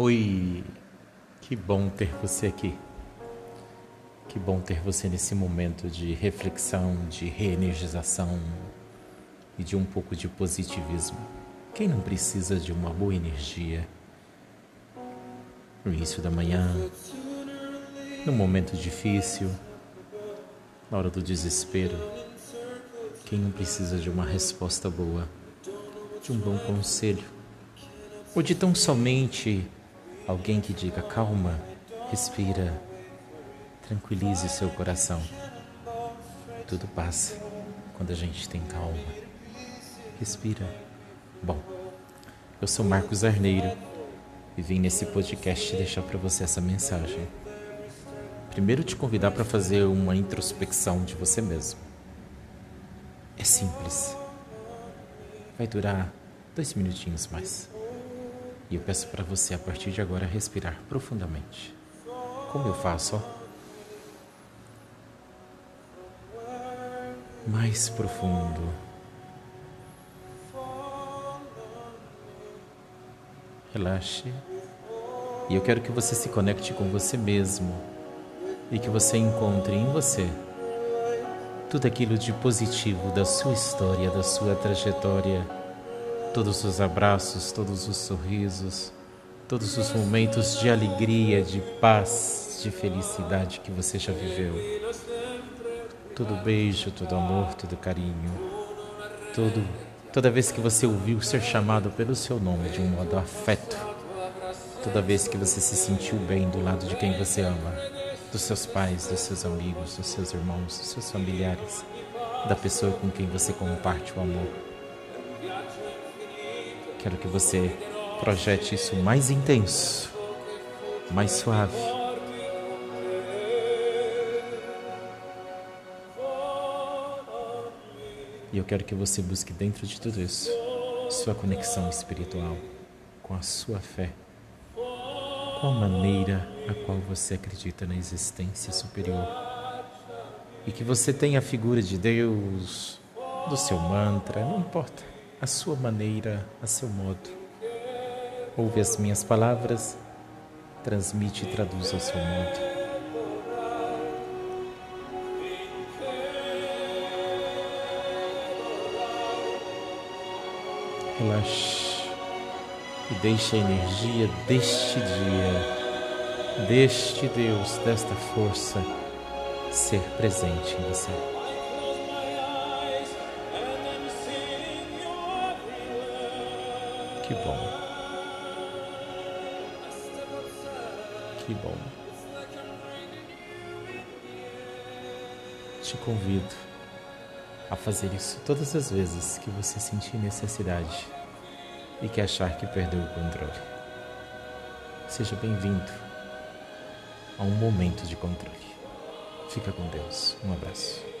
Oi, que bom ter você aqui. Que bom ter você nesse momento de reflexão, de reenergização e de um pouco de positivismo. Quem não precisa de uma boa energia no início da manhã, num momento difícil, na hora do desespero? Quem não precisa de uma resposta boa, de um bom conselho, ou de tão somente Alguém que diga calma, respira, tranquilize seu coração. Tudo passa quando a gente tem calma. Respira. Bom, eu sou Marcos Arneiro e vim nesse podcast deixar para você essa mensagem. Primeiro, te convidar para fazer uma introspecção de você mesmo. É simples. Vai durar dois minutinhos mais. E eu peço para você a partir de agora respirar profundamente. Como eu faço? Mais profundo. Relaxe. E eu quero que você se conecte com você mesmo e que você encontre em você tudo aquilo de positivo da sua história, da sua trajetória todos os abraços, todos os sorrisos, todos os momentos de alegria, de paz, de felicidade que você já viveu. Todo beijo, todo amor, todo carinho, todo, toda vez que você ouviu ser chamado pelo seu nome de um modo afeto, toda vez que você se sentiu bem do lado de quem você ama, dos seus pais, dos seus amigos, dos seus irmãos, dos seus familiares, da pessoa com quem você comparte o amor Quero que você projete isso mais intenso, mais suave. E eu quero que você busque dentro de tudo isso sua conexão espiritual com a sua fé, com a maneira a qual você acredita na existência superior. E que você tenha a figura de Deus, do seu mantra, não importa a sua maneira, a seu modo. Ouve as minhas palavras, transmite e traduz ao seu modo. Relaxe e deixe a energia deste dia, deste Deus, desta força ser presente em você. Que bom. Que bom. Te convido a fazer isso todas as vezes que você sentir necessidade e que achar que perdeu o controle. Seja bem-vindo a um momento de controle. Fica com Deus. Um abraço.